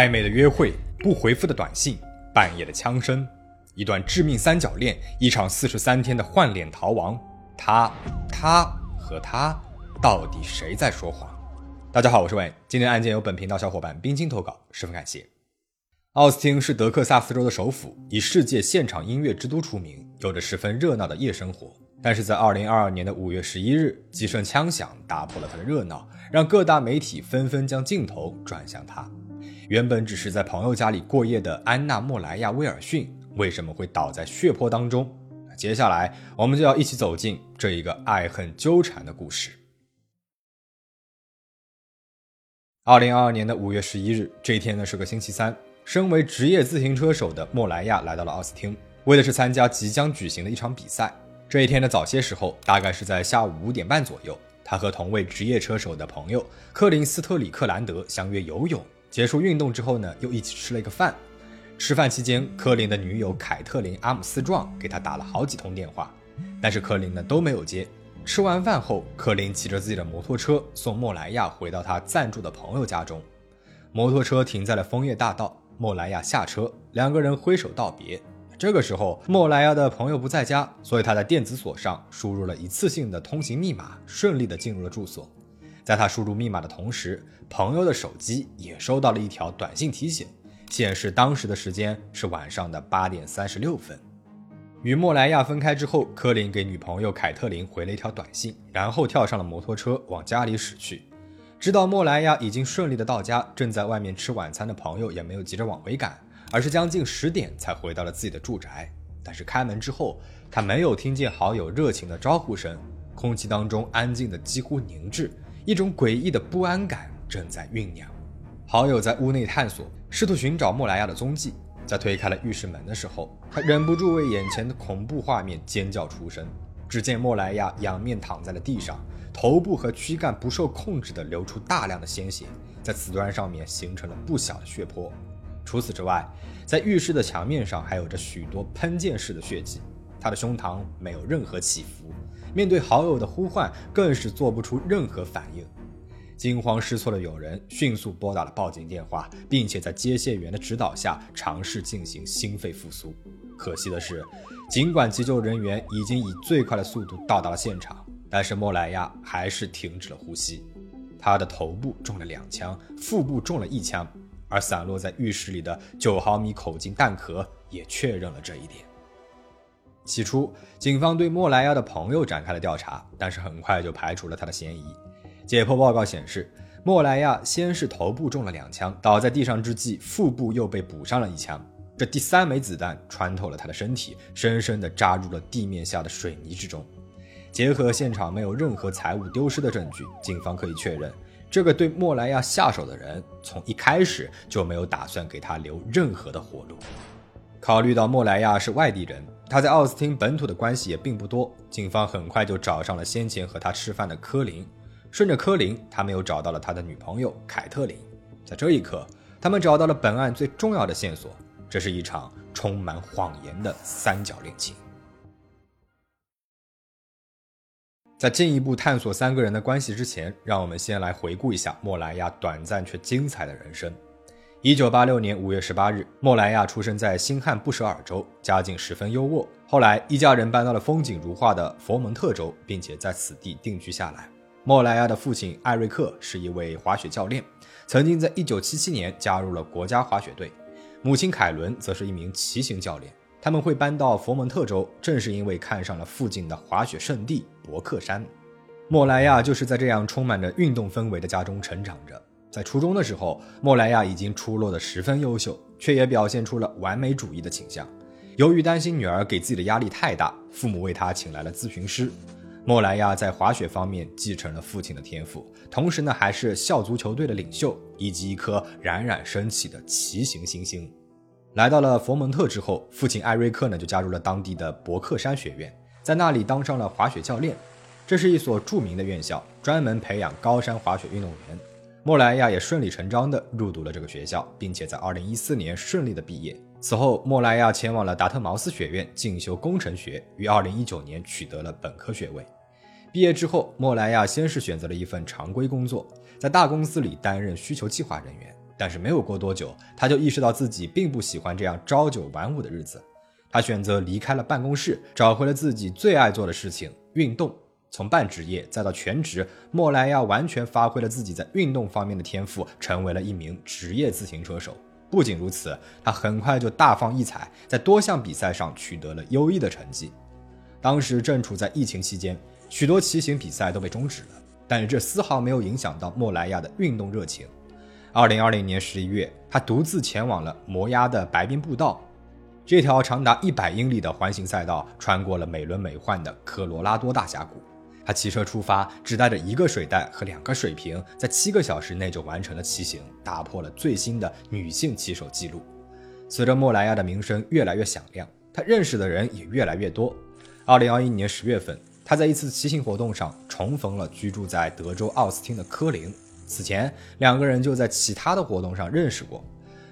暧昧的约会，不回复的短信，半夜的枪声，一段致命三角恋，一场四十三天的换脸逃亡。他、他和他，到底谁在说谎？大家好，我是伟，今天案件由本频道小伙伴冰清投稿，十分感谢。奥斯汀是德克萨斯州的首府，以世界现场音乐之都出名，有着十分热闹的夜生活。但是在二零二二年的五月十一日，几声枪响打破了他的热闹，让各大媒体纷纷将镜头转向他。原本只是在朋友家里过夜的安娜·莫莱亚·威尔逊，为什么会倒在血泊当中？接下来我们就要一起走进这一个爱恨纠缠的故事。二零二二年的五月十一日，这一天呢是个星期三。身为职业自行车手的莫莱亚来到了奥斯汀，为的是参加即将举行的一场比赛。这一天的早些时候，大概是在下午五点半左右，他和同为职业车手的朋友克林斯特里克兰德相约游泳。结束运动之后呢，又一起吃了一个饭。吃饭期间，科林的女友凯特琳阿姆斯壮给他打了好几通电话，但是科林呢都没有接。吃完饭后，科林骑着自己的摩托车送莫莱亚回到他暂住的朋友家中。摩托车停在了枫叶大道。莫莱亚下车，两个人挥手道别。这个时候，莫莱亚的朋友不在家，所以他在电子锁上输入了一次性的通行密码，顺利的进入了住所。在他输入密码的同时，朋友的手机也收到了一条短信提醒，显示当时的时间是晚上的八点三十六分。与莫莱亚分开之后，科林给女朋友凯特琳回了一条短信，然后跳上了摩托车往家里驶去。知道莫莱亚已经顺利的到家，正在外面吃晚餐的朋友也没有急着往回赶，而是将近十点才回到了自己的住宅。但是开门之后，他没有听见好友热情的招呼声，空气当中安静的几乎凝滞，一种诡异的不安感正在酝酿。好友在屋内探索，试图寻找莫莱亚的踪迹。在推开了浴室门的时候，他忍不住为眼前的恐怖画面尖叫出声。只见莫莱亚仰面躺在了地上。头部和躯干不受控制地流出大量的鲜血，在瓷砖上面形成了不小的血泊。除此之外，在浴室的墙面上还有着许多喷溅式的血迹。他的胸膛没有任何起伏，面对好友的呼唤更是做不出任何反应。惊慌失措的友人迅速拨打了报警电话，并且在接线员的指导下尝试进行心肺复苏。可惜的是，尽管急救人员已经以最快的速度到达了现场。但是莫莱亚还是停止了呼吸，他的头部中了两枪，腹部中了一枪，而散落在浴室里的九毫米口径弹壳也确认了这一点。起初，警方对莫莱亚的朋友展开了调查，但是很快就排除了他的嫌疑。解剖报告显示，莫莱亚先是头部中了两枪，倒在地上之际，腹部又被补上了一枪，这第三枚子弹穿透了他的身体，深深地扎入了地面下的水泥之中。结合现场没有任何财物丢失的证据，警方可以确认，这个对莫莱亚下手的人从一开始就没有打算给他留任何的活路。考虑到莫莱亚是外地人，他在奥斯汀本土的关系也并不多，警方很快就找上了先前和他吃饭的科林。顺着科林，他们又找到了他的女朋友凯特琳。在这一刻，他们找到了本案最重要的线索，这是一场充满谎言的三角恋情。在进一步探索三个人的关系之前，让我们先来回顾一下莫莱亚短暂却精彩的人生。一九八六年五月十八日，莫莱亚出生在新罕布什尔州，家境十分优渥。后来，一家人搬到了风景如画的佛蒙特州，并且在此地定居下来。莫莱亚的父亲艾瑞克是一位滑雪教练，曾经在一九七七年加入了国家滑雪队；母亲凯伦则是一名骑行教练。他们会搬到佛蒙特州，正是因为看上了附近的滑雪圣地伯克山。莫莱亚就是在这样充满着运动氛围的家中成长着。在初中的时候，莫莱亚已经出落得十分优秀，却也表现出了完美主义的倾向。由于担心女儿给自己的压力太大，父母为他请来了咨询师。莫莱亚在滑雪方面继承了父亲的天赋，同时呢，还是校足球队的领袖，以及一颗冉冉升起的骑行新星。来到了佛蒙特之后，父亲艾瑞克呢就加入了当地的伯克山学院，在那里当上了滑雪教练。这是一所著名的院校，专门培养高山滑雪运动员。莫莱亚也顺理成章地入读了这个学校，并且在2014年顺利的毕业。此后，莫莱亚前往了达特茅斯学院进修工程学，于2019年取得了本科学位。毕业之后，莫莱亚先是选择了一份常规工作，在大公司里担任需求计划人员。但是没有过多久，他就意识到自己并不喜欢这样朝九晚五的日子。他选择离开了办公室，找回了自己最爱做的事情——运动。从半职业再到全职，莫莱亚完全发挥了自己在运动方面的天赋，成为了一名职业自行车手。不仅如此，他很快就大放异彩，在多项比赛上取得了优异的成绩。当时正处在疫情期间，许多骑行比赛都被终止了，但是这丝毫没有影响到莫莱亚的运动热情。二零二零年十一月，他独自前往了摩崖的白冰步道。这条长达一百英里的环形赛道穿过了美轮美奂的科罗拉多大峡谷。他骑车出发，只带着一个水袋和两个水瓶，在七个小时内就完成了骑行，打破了最新的女性骑手记录。随着莫莱亚的名声越来越响亮，他认识的人也越来越多。二零二一年十月份，他在一次骑行活动上重逢了居住在德州奥斯汀的科林。此前，两个人就在其他的活动上认识过。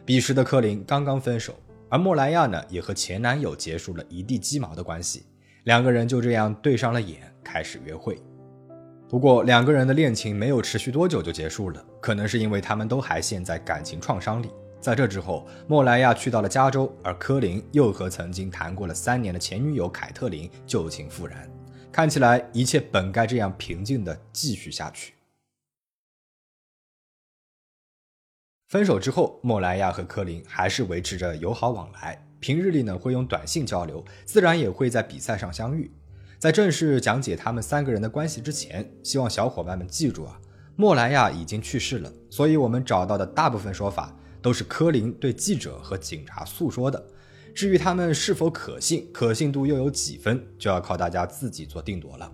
彼时的科林刚刚分手。而莫莱亚呢，也和前男友结束了一地鸡毛的关系，两个人就这样对上了眼，开始约会。不过，两个人的恋情没有持续多久就结束了，可能是因为他们都还陷在感情创伤里。在这之后，莫莱亚去到了加州，而科林又和曾经谈过了三年的前女友凯特琳旧情复燃，看起来一切本该这样平静的继续下去。分手之后，莫莱亚和科林还是维持着友好往来，平日里呢会用短信交流，自然也会在比赛上相遇。在正式讲解他们三个人的关系之前，希望小伙伴们记住啊，莫莱亚已经去世了，所以我们找到的大部分说法都是柯林对记者和警察诉说的。至于他们是否可信，可信度又有几分，就要靠大家自己做定夺了。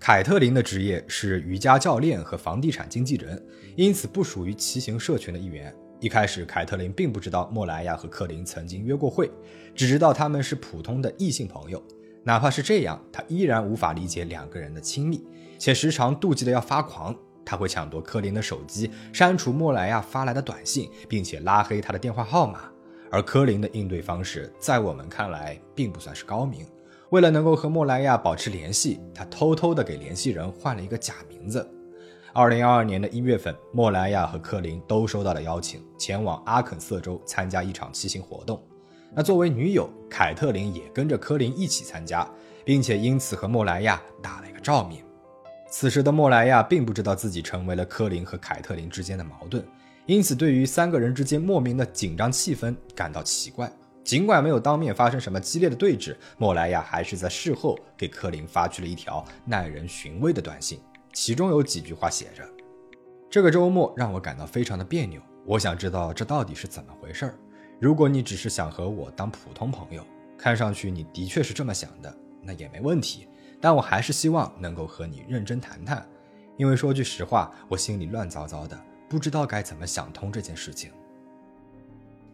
凯特琳的职业是瑜伽教练和房地产经纪人，因此不属于骑行社群的一员。一开始，凯特琳并不知道莫莱亚和克林曾经约过会，只知道他们是普通的异性朋友。哪怕是这样，他依然无法理解两个人的亲密，且时常妒忌的要发狂。他会抢夺柯林的手机，删除莫莱亚发来的短信，并且拉黑他的电话号码。而科林的应对方式，在我们看来并不算是高明。为了能够和莫莱亚保持联系，他偷偷的给联系人换了一个假名字。二零二二年的一月份，莫莱亚和科林都收到了邀请，前往阿肯色州参加一场骑行活动。那作为女友，凯特琳也跟着科林一起参加，并且因此和莫莱亚打了一个照面。此时的莫莱亚并不知道自己成为了科林和凯特琳之间的矛盾，因此对于三个人之间莫名的紧张气氛感到奇怪。尽管没有当面发生什么激烈的对峙，莫莱亚还是在事后给科林发去了一条耐人寻味的短信，其中有几句话写着：“这个周末让我感到非常的别扭，我想知道这到底是怎么回事儿。如果你只是想和我当普通朋友，看上去你的确是这么想的，那也没问题。但我还是希望能够和你认真谈谈，因为说句实话，我心里乱糟糟的，不知道该怎么想通这件事情。”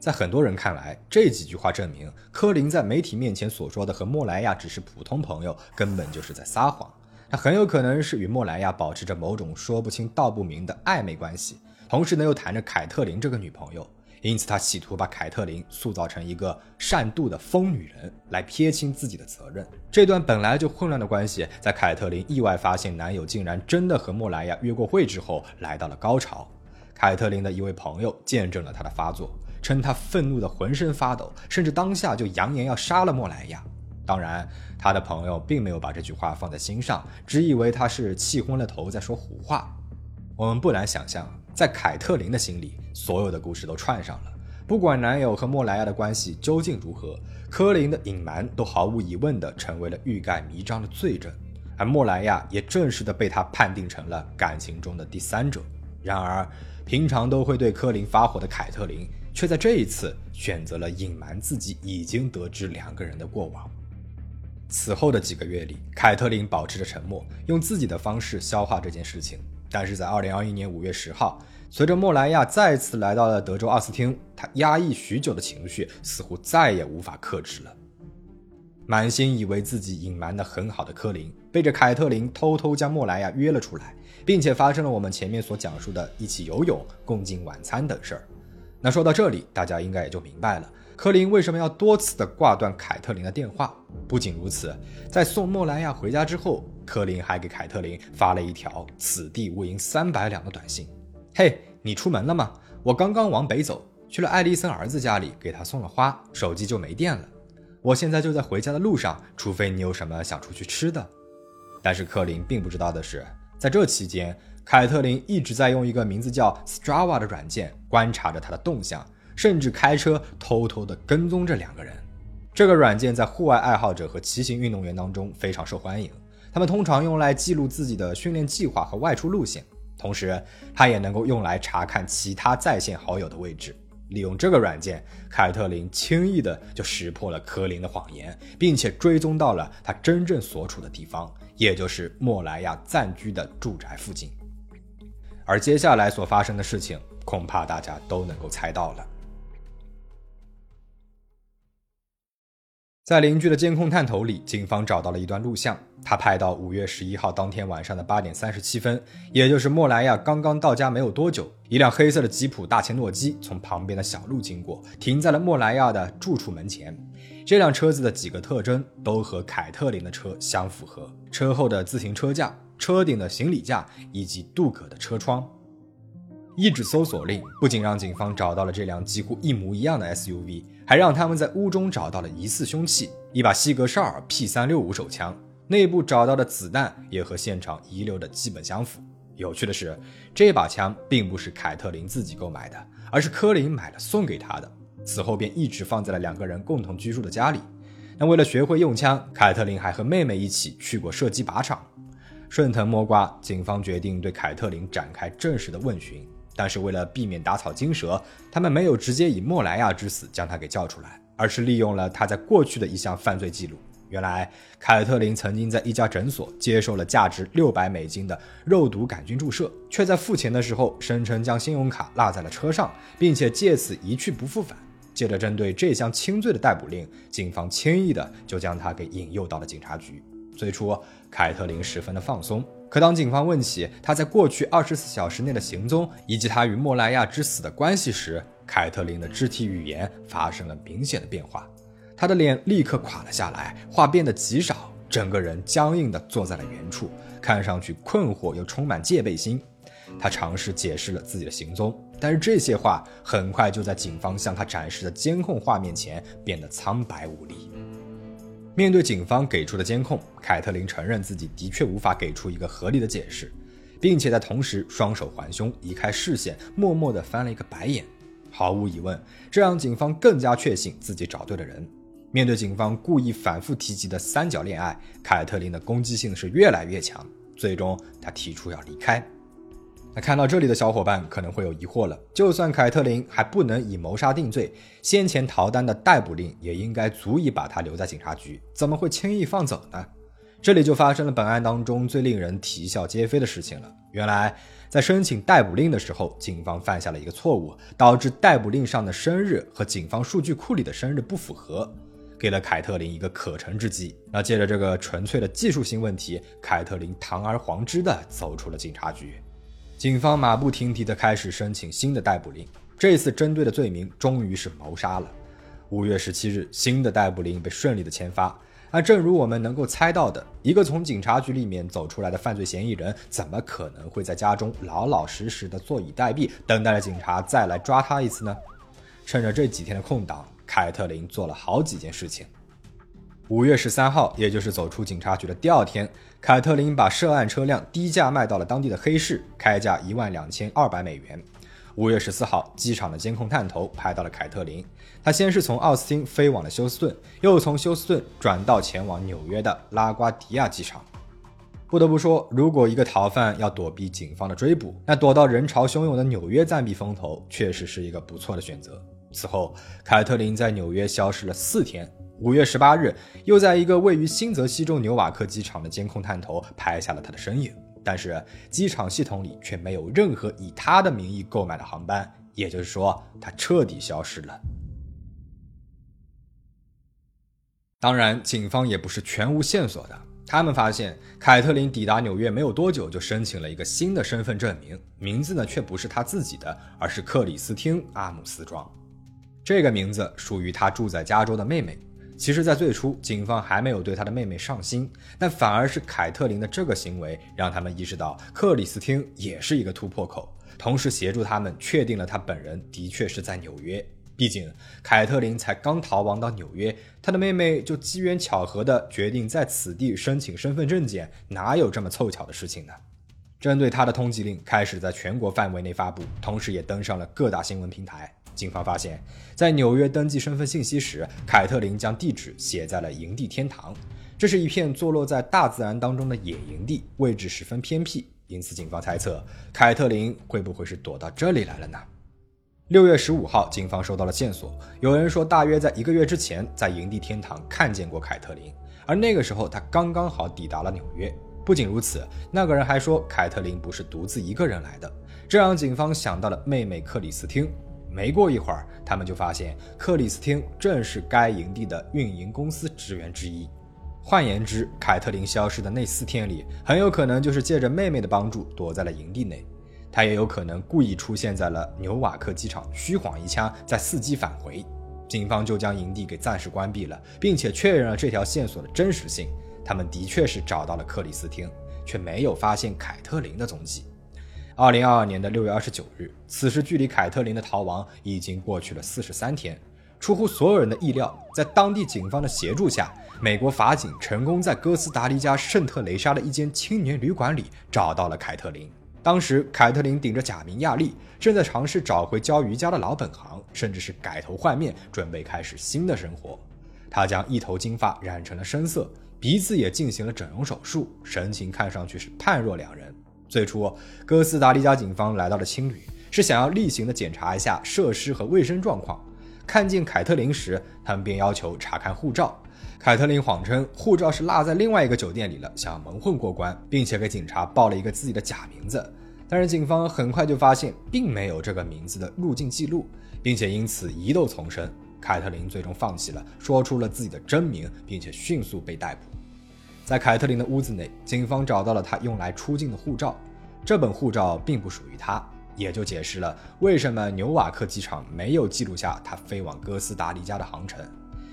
在很多人看来，这几句话证明科林在媒体面前所说的和莫莱亚只是普通朋友，根本就是在撒谎。他很有可能是与莫莱亚保持着某种说不清道不明的暧昧关系，同时呢又谈着凯特琳这个女朋友，因此他企图把凯特琳塑造成一个善妒的疯女人，来撇清自己的责任。这段本来就混乱的关系，在凯特琳意外发现男友竟然真的和莫莱亚约过会之后，来到了高潮。凯特琳的一位朋友见证了他的发作。称他愤怒的浑身发抖，甚至当下就扬言要杀了莫莱亚。当然，他的朋友并没有把这句话放在心上，只以为他是气昏了头在说胡话。我们不难想象，在凯特琳的心里，所有的故事都串上了。不管男友和莫莱亚的关系究竟如何，科林的隐瞒都毫无疑问地成为了欲盖弥彰的罪证，而莫莱亚也正式的被他判定成了感情中的第三者。然而，平常都会对科林发火的凯特琳。却在这一次选择了隐瞒自己已经得知两个人的过往。此后的几个月里，凯特琳保持着沉默，用自己的方式消化这件事情。但是在2021年5月10号，随着莫莱亚再次来到了德州奥斯汀，他压抑许久的情绪似乎再也无法克制了。满心以为自己隐瞒的很好的科林，背着凯特琳偷偷将莫莱亚约了出来，并且发生了我们前面所讲述的一起游泳、共进晚餐等事儿。那说到这里，大家应该也就明白了，科林为什么要多次的挂断凯特琳的电话。不仅如此，在送莫莱亚回家之后，科林还给凯特琳发了一条“此地无银三百两”的短信：“嘿，你出门了吗？我刚刚往北走，去了艾丽森儿子家里，给他送了花，手机就没电了。我现在就在回家的路上，除非你有什么想出去吃的。但是克林并不知道的是，在这期间，凯特琳一直在用一个名字叫 Strava 的软件观察着他的动向，甚至开车偷偷地跟踪这两个人。这个软件在户外爱好者和骑行运动员当中非常受欢迎，他们通常用来记录自己的训练计划和外出路线。同时，它也能够用来查看其他在线好友的位置。利用这个软件，凯特琳轻易的就识破了科林的谎言，并且追踪到了他真正所处的地方，也就是莫莱亚暂居的住宅附近。而接下来所发生的事情，恐怕大家都能够猜到了。在邻居的监控探头里，警方找到了一段录像。他拍到五月十一号当天晚上的八点三十七分，也就是莫莱亚刚刚到家没有多久，一辆黑色的吉普大切诺基从旁边的小路经过，停在了莫莱亚的住处门前。这辆车子的几个特征都和凯特琳的车相符合：车后的自行车架、车顶的行李架以及镀铬的车窗。一纸搜索令不仅让警方找到了这辆几乎一模一样的 SUV，还让他们在屋中找到了疑似凶器——一把西格绍尔 P 三六五手枪。内部找到的子弹也和现场遗留的基本相符。有趣的是，这把枪并不是凯特琳自己购买的，而是科林买了送给她的。此后便一直放在了两个人共同居住的家里。那为了学会用枪，凯特琳还和妹妹一起去过射击靶场。顺藤摸瓜，警方决定对凯特琳展开正式的问询。但是为了避免打草惊蛇，他们没有直接以莫莱亚之死将他给叫出来，而是利用了他在过去的一项犯罪记录。原来，凯特琳曾经在一家诊所接受了价值六百美金的肉毒杆菌注射，却在付钱的时候声称将信用卡落在了车上，并且借此一去不复返。借着针对这项轻罪的逮捕令，警方轻易的就将他给引诱到了警察局。最初，凯特琳十分的放松。可当警方问起他在过去二十四小时内的行踪以及他与莫莱亚之死的关系时，凯特琳的肢体语言发生了明显的变化，她的脸立刻垮了下来，话变得极少，整个人僵硬地坐在了原处，看上去困惑又充满戒备心。他尝试解释了自己的行踪，但是这些话很快就在警方向他展示的监控画面前变得苍白无力。面对警方给出的监控，凯特琳承认自己的确无法给出一个合理的解释，并且在同时双手环胸，移开视线，默默地翻了一个白眼。毫无疑问，这让警方更加确信自己找对了人。面对警方故意反复提及的三角恋爱，凯特琳的攻击性是越来越强。最终，他提出要离开。那看到这里的小伙伴可能会有疑惑了：就算凯特琳还不能以谋杀定罪，先前逃单的逮捕令也应该足以把她留在警察局，怎么会轻易放走呢？这里就发生了本案当中最令人啼笑皆非的事情了。原来，在申请逮捕令的时候，警方犯下了一个错误，导致逮捕令上的生日和警方数据库里的生日不符合，给了凯特琳一个可乘之机。那借着这个纯粹的技术性问题，凯特琳堂而皇之的走出了警察局。警方马不停蹄地开始申请新的逮捕令，这次针对的罪名终于是谋杀了。五月十七日，新的逮捕令被顺利的签发。而正如我们能够猜到的，一个从警察局里面走出来的犯罪嫌疑人，怎么可能会在家中老老实实的坐以待毙，等待着警察再来抓他一次呢？趁着这几天的空档，凯特琳做了好几件事情。五月十三号，也就是走出警察局的第二天，凯特琳把涉案车辆低价卖到了当地的黑市，开价一万两千二百美元。五月十四号，机场的监控探头拍到了凯特琳，她先是从奥斯汀飞往了休斯顿，又从休斯顿转到前往纽约的拉瓜迪亚机场。不得不说，如果一个逃犯要躲避警方的追捕，那躲到人潮汹涌的纽约暂避风头，确实是一个不错的选择。此后，凯特琳在纽约消失了四天。五月十八日，又在一个位于新泽西州纽瓦克机场的监控探头拍下了他的身影，但是机场系统里却没有任何以他的名义购买的航班，也就是说，他彻底消失了。当然，警方也不是全无线索的，他们发现凯特琳抵达纽约没有多久，就申请了一个新的身份证明，名字呢却不是他自己的，而是克里斯汀·阿姆斯壮，这个名字属于他住在加州的妹妹。其实，在最初，警方还没有对他的妹妹上心，但反而是凯特琳的这个行为，让他们意识到克里斯汀也是一个突破口。同时协助他们确定了他本人的确是在纽约。毕竟凯特琳才刚逃亡到纽约，他的妹妹就机缘巧合的决定在此地申请身份证件，哪有这么凑巧的事情呢？针对他的通缉令开始在全国范围内发布，同时也登上了各大新闻平台。警方发现，在纽约登记身份信息时，凯特琳将地址写在了营地天堂，这是一片坐落在大自然当中的野营地，位置十分偏僻，因此警方猜测凯特琳会不会是躲到这里来了呢？六月十五号，警方收到了线索，有人说大约在一个月之前，在营地天堂看见过凯特琳，而那个时候他刚刚好抵达了纽约。不仅如此，那个人还说凯特琳不是独自一个人来的，这让警方想到了妹妹克里斯汀。没过一会儿，他们就发现克里斯汀正是该营地的运营公司职员之一。换言之，凯特琳消失的那四天里，很有可能就是借着妹妹的帮助躲在了营地内。他也有可能故意出现在了纽瓦克机场，虚晃一枪，再伺机返回。警方就将营地给暂时关闭了，并且确认了这条线索的真实性。他们的确是找到了克里斯汀，却没有发现凯特琳的踪迹。二零二二年的六月二十九日，此时距离凯特琳的逃亡已经过去了四十三天。出乎所有人的意料，在当地警方的协助下，美国法警成功在哥斯达黎加圣特雷莎的一间青年旅馆里找到了凯特琳。当时，凯特琳顶着假名亚丽，正在尝试找回教瑜伽的老本行，甚至是改头换面，准备开始新的生活。她将一头金发染成了深色，鼻子也进行了整容手术，神情看上去是判若两人。最初，哥斯达黎加警方来到了青旅，是想要例行的检查一下设施和卫生状况。看见凯特琳时，他们便要求查看护照。凯特琳谎称护照是落在另外一个酒店里了，想要蒙混过关，并且给警察报了一个自己的假名字。但是警方很快就发现并没有这个名字的入境记录，并且因此疑窦丛生。凯特琳最终放弃了，说出了自己的真名，并且迅速被逮捕。在凯特琳的屋子内，警方找到了她用来出境的护照，这本护照并不属于她，也就解释了为什么纽瓦克机场没有记录下她飞往哥斯达黎加的航程。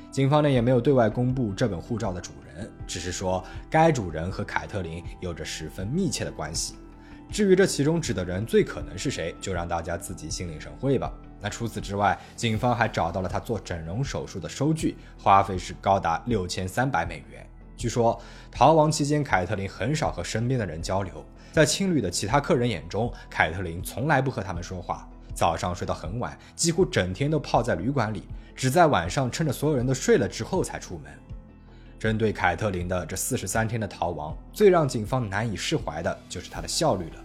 警方呢也没有对外公布这本护照的主人，只是说该主人和凯特琳有着十分密切的关系。至于这其中指的人最可能是谁，就让大家自己心领神会吧。那除此之外，警方还找到了他做整容手术的收据，花费是高达六千三百美元。据说逃亡期间，凯特琳很少和身边的人交流，在青旅的其他客人眼中，凯特琳从来不和他们说话。早上睡到很晚，几乎整天都泡在旅馆里，只在晚上趁着所有人都睡了之后才出门。针对凯特琳的这四十三天的逃亡，最让警方难以释怀的就是她的效率了。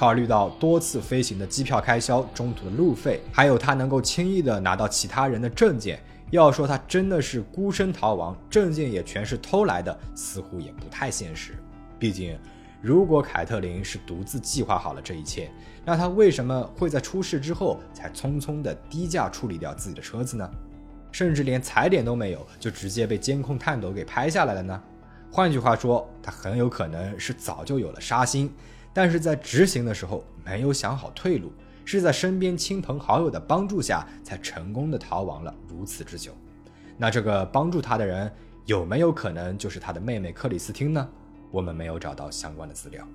考虑到多次飞行的机票开销、中途的路费，还有他能够轻易的拿到其他人的证件，要说他真的是孤身逃亡，证件也全是偷来的，似乎也不太现实。毕竟。如果凯特琳是独自计划好了这一切，那他为什么会在出事之后才匆匆的低价处理掉自己的车子呢？甚至连踩点都没有，就直接被监控探头给拍下来了呢？换句话说，他很有可能是早就有了杀心，但是在执行的时候没有想好退路，是在身边亲朋好友的帮助下才成功的逃亡了如此之久。那这个帮助他的人有没有可能就是他的妹妹克里斯汀呢？我们没有找到相关的资料。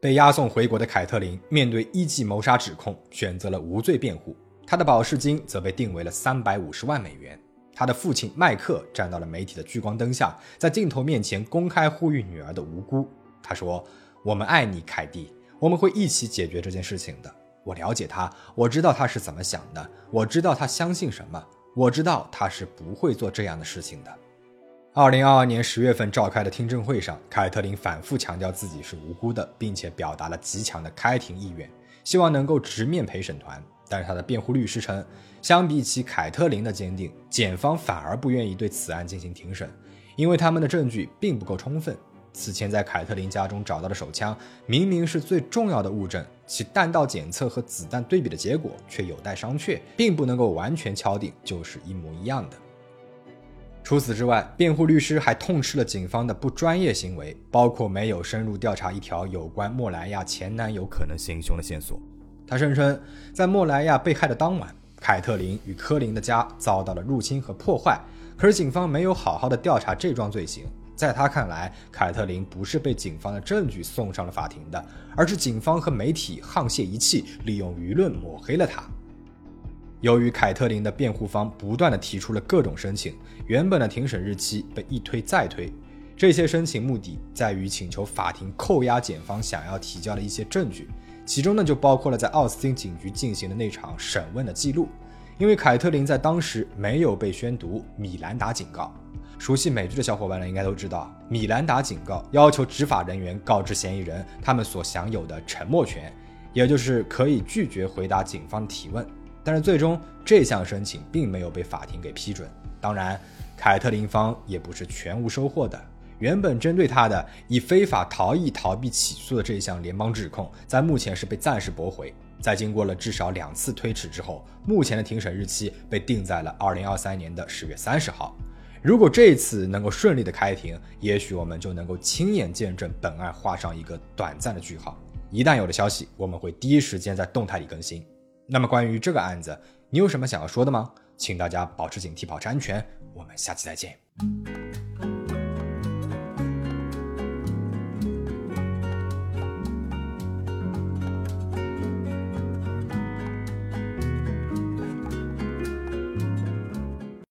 被押送回国的凯特琳面对一级谋杀指控，选择了无罪辩护。她的保释金则被定为了三百五十万美元。他的父亲麦克站到了媒体的聚光灯下，在镜头面前公开呼吁女儿的无辜。他说：“我们爱你，凯蒂，我们会一起解决这件事情的。我了解他，我知道他是怎么想的，我知道他相信什么。”我知道他是不会做这样的事情的。二零二二年十月份召开的听证会上，凯特琳反复强调自己是无辜的，并且表达了极强的开庭意愿，希望能够直面陪审团。但是他的辩护律师称，相比起凯特琳的坚定，检方反而不愿意对此案进行庭审，因为他们的证据并不够充分。此前在凯特琳家中找到的手枪，明明是最重要的物证，其弹道检测和子弹对比的结果却有待商榷，并不能够完全敲定就是一模一样的。除此之外，辩护律师还痛斥了警方的不专业行为，包括没有深入调查一条有关莫莱亚前男友可能行凶的线索。他声称，在莫莱亚被害的当晚，凯特琳与科林的家遭到了入侵和破坏，可是警方没有好好的调查这桩罪行。在他看来，凯特琳不是被警方的证据送上了法庭的，而是警方和媒体沆瀣一气，利用舆论抹黑了他。由于凯特琳的辩护方不断的提出了各种申请，原本的庭审日期被一推再推。这些申请目的在于请求法庭扣押检方想要提交的一些证据，其中呢就包括了在奥斯汀警局进行的那场审问的记录。因为凯特琳在当时没有被宣读米兰达警告，熟悉美剧的小伙伴呢应该都知道，米兰达警告要求执法人员告知嫌疑人他们所享有的沉默权，也就是可以拒绝回答警方的提问。但是最终这项申请并没有被法庭给批准。当然，凯特琳方也不是全无收获的。原本针对他的以非法逃逸逃避起诉的这一项联邦指控，在目前是被暂时驳回。在经过了至少两次推迟之后，目前的庭审日期被定在了二零二三年的十月三十号。如果这次能够顺利的开庭，也许我们就能够亲眼见证本案画上一个短暂的句号。一旦有了消息，我们会第一时间在动态里更新。那么关于这个案子，你有什么想要说的吗？请大家保持警惕，保持安全。我们下期再见。